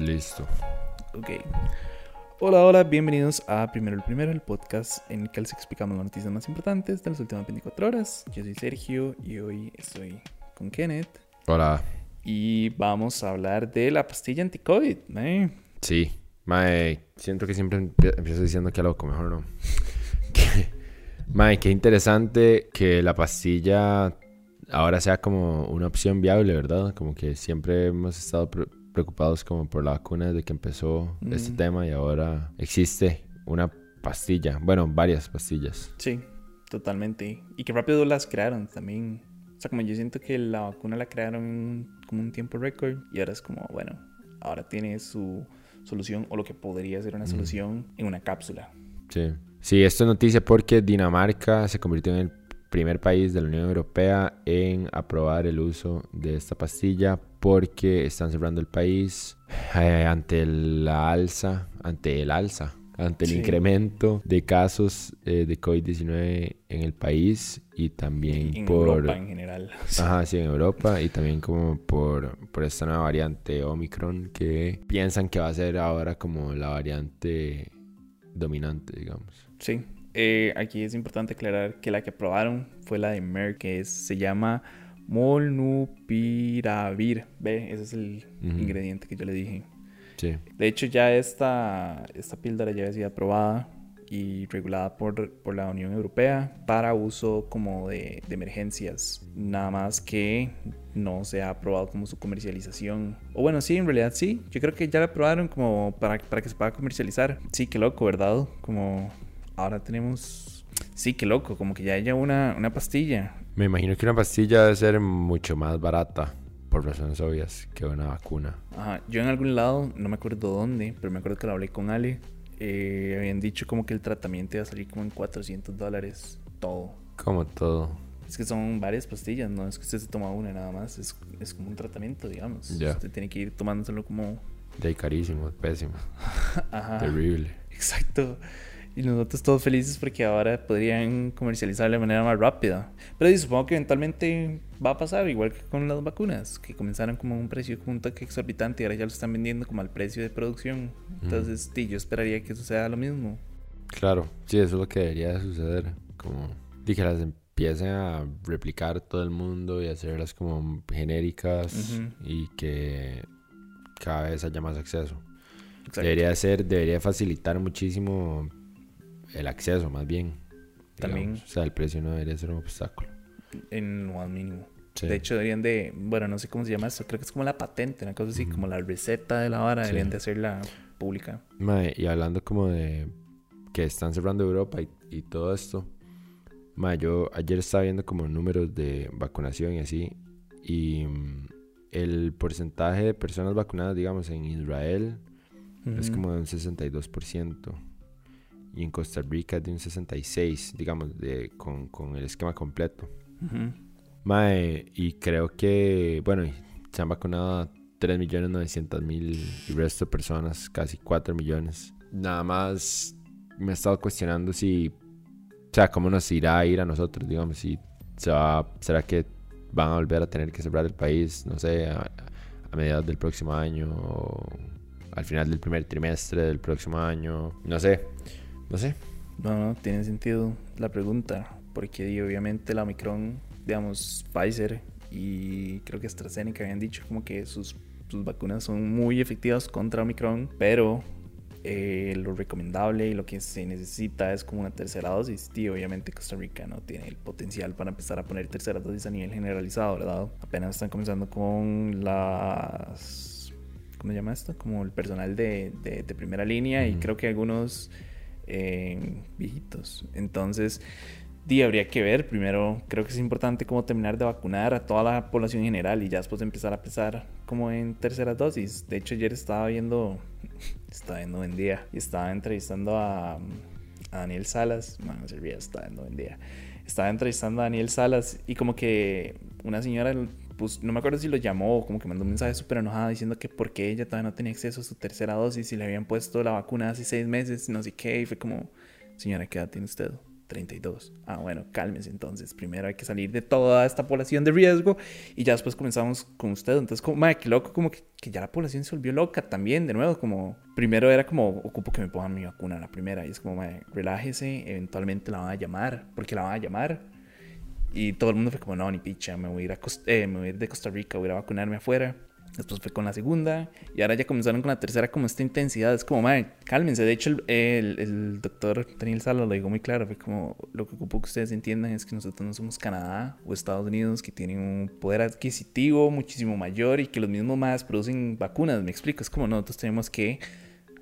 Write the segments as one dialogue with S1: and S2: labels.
S1: Listo.
S2: Ok. Hola, hola, bienvenidos a Primero el Primero, el podcast en el que les explicamos las noticias más importantes de las últimas 24 horas. Yo soy Sergio y hoy estoy con Kenneth.
S1: Hola.
S2: Y vamos a hablar de la pastilla anti-COVID. ¿eh?
S1: Sí. Mae, siento que siempre empie- empiezo diciendo que loco, mejor no. Que- Mae, qué interesante que la pastilla ahora sea como una opción viable, ¿verdad? Como que siempre hemos estado preocupados como por la vacuna desde que empezó este
S2: Mm.
S1: tema y ahora existe una pastilla, bueno, varias pastillas.
S2: Sí, totalmente. Y que rápido las crearon también. O sea, como yo siento que la vacuna la crearon como un tiempo récord y ahora es como, bueno, ahora tiene su solución o lo que podría ser una solución en una cápsula.
S1: Sí. Sí, esto es noticia porque Dinamarca se convirtió en el primer país de la Unión Europea en aprobar el uso de esta pastilla porque están cerrando el país eh, ante la alza, ante el alza, ante el
S2: Sí.
S1: incremento de casos eh, de COVID-19 en el país y también
S2: En
S1: por...
S2: Europa en general.
S1: Ajá, sí, en Europa y también como por, por esta nueva variante Omicron que piensan que va a ser ahora como la variante dominante, digamos.
S2: Sí. Eh, aquí es importante aclarar que la que aprobaron fue la de Merck, que es- se llama Molnupiravir. Ve, ese es el
S1: Ujú.
S2: ingrediente que yo le dije.
S1: Sí.
S2: De hecho, ya esta, esta píldora ya había sido aprobada y regulada por, por la Unión Europea para uso como de, de emergencias. Nada más que no se ha aprobado como su comercialización. O bueno, sí, en realidad sí. Yo creo que ya la aprobaron como para, para que se pueda comercializar. Sí, qué loco, ¿verdad? Como ahora tenemos... Sí, qué loco, como que ya haya una, una pastilla.
S1: Me imagino que una pastilla debe ser mucho más barata, por razones obvias, que una vacuna.
S2: Ajá, yo en algún lado, no me acuerdo dónde, pero me acuerdo que lo hablé con Ale. eh, habían dicho como que el tratamiento iba a salir como en 400 dólares todo.
S1: Como todo.
S2: Es que son varias pastillas, no es que usted se toma una nada más, es, es como un tratamiento, digamos.
S1: Ya.
S2: Usted tiene que ir tomándoselo como...
S1: De carísimo, pésimo,
S2: Ajá,
S1: terrible.
S2: exacto. Y nosotros todos felices porque ahora podrían comercializarlo de manera más rápida. Pero sí, supongo que eventualmente va a pasar, igual que con las vacunas, que comenzaron como a un precio un toque exorbitante y ahora ya lo están vendiendo como al precio de producción. Entonces, sí, yo esperaría que eso sea lo mismo.
S1: Claro, sí, eso es lo que debería de suceder. Como, que las empiecen a replicar todo el mundo y hacerlas como genéricas y que cada vez haya más acceso.
S2: Exacto.
S1: Debería ser, debería facilitar muchísimo el acceso, más bien.
S2: También.
S1: digamos. O sea, el precio no debería ser un obstáculo.
S2: En lo más mínimo.
S1: Sí.
S2: De hecho, deberían de, bueno, no sé cómo se llama eso, creo que es como la patente, una cosa así, como la receta de la vara,
S1: Sí.
S2: deberían de hacerla pública.
S1: Mae, y hablando como de que están cerrando Europa y, y todo esto. Mae, yo ayer estaba viendo como números de vacunación y así. Y mm, el porcentaje de personas vacunadas, digamos, en Israel es como de un 62%. Y en Costa Rica es de un 66%, digamos, de, con, con el esquema completo.
S2: Ujú.
S1: Mae, y creo que, bueno, se han vacunado a 3.900.000 y resto de personas, casi 4 millones. Nada más me he estado cuestionando si, o sea, cómo nos irá a ir a nosotros, digamos, si se va, será que van a volver a tener que cerrar el país, no sé, a, a mediados del próximo año o al final del primer trimestre del próximo año, no sé, no sé.
S2: No, no, tiene sentido la pregunta, porque obviamente la Omicron, digamos, Pfizer y creo que AstraZeneca habían dicho como que sus, sus vacunas son muy efectivas contra Omicron, pero eh, lo recomendable y lo que se necesita es como una tercera dosis. Y obviamente Costa Rica no tiene el potencial para empezar a poner tercera dosis a nivel generalizado, ¿verdad? Apenas están comenzando con las... ¿Cómo se llama esto? Como el personal de, de- de primera línea y creo que algunos viejitos. Entonces, di, habría que ver. Primero, creo que es importante como terminar de vacunar a toda la población en general y ya después empezar a pensar como en terceras dosis. De hecho, ayer estaba viendo, estaba viendo Buen Día y estaba entrevistando a, Daniel Salas. Servía, estaba viendo Buen Día. Estaba entrevistando a Daniel Salas y como que una señora, pues no me acuerdo si lo llamó o como que mandó un mensaje súper enojada diciendo que porque ella todavía no tenía acceso a su tercera dosis y le habían puesto la vacuna hace seis meses, no sé qué, y fue como, señora, ¿qué edad tiene usted? 32. Ah, bueno, cálmense entonces. Primero hay que salir de toda esta población de riesgo y ya después comenzamos con usted. Entonces, como, madre, qué loco, como que, que, ya la población se volvió loca también, de nuevo, como, primero era como, ocupo que me pongan mi vacuna la primera. Y es como, madre, relájese, eventualmente la van a llamar, porque la van a llamar. Y todo el mundo fue como, no, ni picha, me voy a ir, a eh, me voy a ir de Costa Rica, voy a ir a vacunarme afuera. Después fue con la segunda. Y ahora ya comenzaron con la tercera como esta intensidad. Es como, madre, cálmense. De hecho, el, el, el, doctor Daniel Sala lo dijo muy claro. Fue como, lo que ocupo que ustedes entiendan es que nosotros no somos Canadá o Estados Unidos que tienen un poder adquisitivo muchísimo mayor y que los mismos más producen vacunas. Me explico. Es como nosotros tenemos que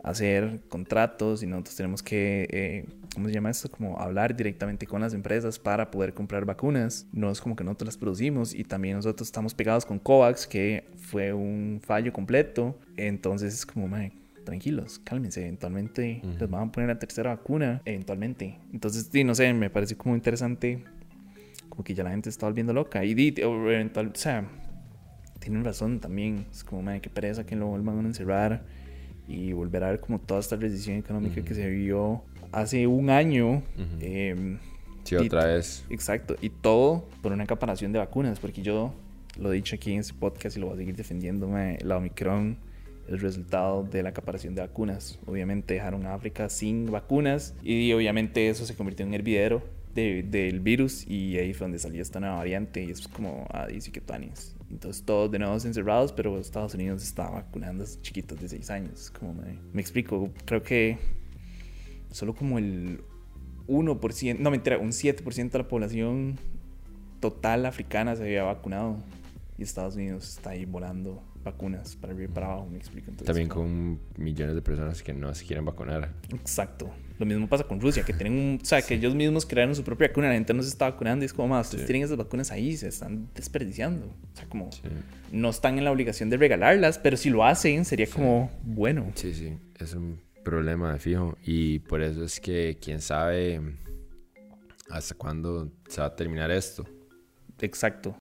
S2: hacer contratos y nosotros tenemos que, eh, ¿cómo se llama esto? Como hablar directamente con las empresas para poder comprar vacunas. No es como que nosotros las producimos y también nosotros estamos pegados con COVAX, que fue un fallo completo. Entonces es como, man, tranquilos, cálmense, eventualmente les van a poner la tercera vacuna, eventualmente. Entonces, sí, no sé, me parece como interesante, como que ya la gente está volviendo loca. Y, eventual, o sea, tienen razón también, es como, man, qué pereza que lo vuelvan a encerrar y volver a ver como toda esta recesión económica que se vivió hace un año.
S1: eh, sí, otra vez.
S2: Exacto. Y todo por una acaparación de vacunas, porque yo lo he dicho aquí en este podcast y lo voy a seguir defendiendo. La Omicron el resultado de la acaparación de vacunas. Obviamente dejaron a África sin vacunas y obviamente eso se convirtió en hervidero de, del virus y ahí fue donde salió esta nueva variante y es como, ah, dice que tuanis. Entonces todos de nuevo encerrados, pero Estados Unidos está vacunando a chiquitos de 6 años. Como me, me explico, creo que solo como el 1%, no mentira, un 7% de la población total africana se había vacunado y Estados Unidos está ahí volando vacunas para y para abajo, me explico. Entonces,
S1: También con millones de personas que no se quieren vacunar.
S2: Exacto. Lo mismo pasa con Rusia, que tienen un, o sea, que ellos mismos crearon su propia vacuna, la gente no se está vacunando y es como más, ustedes tienen esas vacunas ahí, se están desperdiciando. O sea, como no están en la obligación de regalarlas, pero si lo hacen sería como bueno.
S1: Sí, sí, es un problema de fijo y por eso es que quién sabe hasta cuándo se va a terminar esto.
S2: Exacto.